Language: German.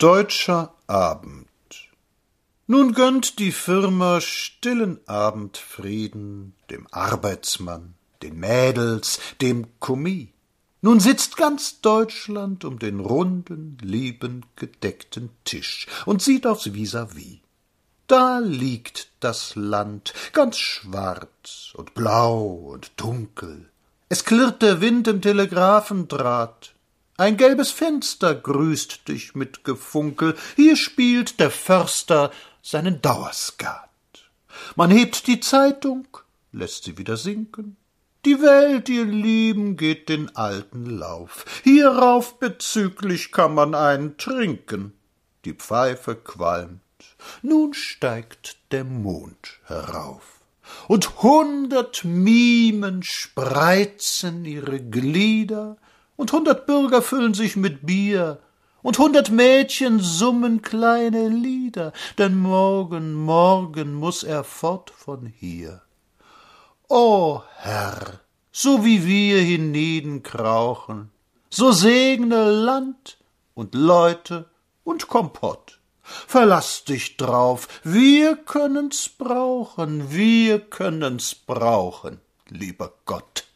Deutscher Abend Nun gönnt die Firma stillen Abendfrieden dem Arbeitsmann, den Mädels, dem Kommis. Nun sitzt ganz Deutschland um den runden, lieben, gedeckten Tisch und sieht aufs Vis-à-vis. Da liegt das Land, ganz schwarz und blau und dunkel. Es klirrt der Wind im Telegraphendraht. Ein gelbes Fenster grüßt dich mit Gefunkel. Hier spielt der Förster seinen Dauerskat. Man hebt die Zeitung, lässt sie wieder sinken. Die Welt, ihr Lieben, geht den alten Lauf. Hierauf bezüglich kann man einen trinken. Die Pfeife qualmt. Nun steigt der Mond herauf und hundert Mimen spreizen ihre Glieder, und hundert Bürger füllen sich mit Bier, und hundert Mädchen summen kleine Lieder, denn morgen, morgen muss er fort von hier. O Herr, so wie wir hienieden krauchen, so segne Land und Leute und Kompott. Verlass dich drauf, wir können's brauchen, wir können's brauchen, lieber Gott.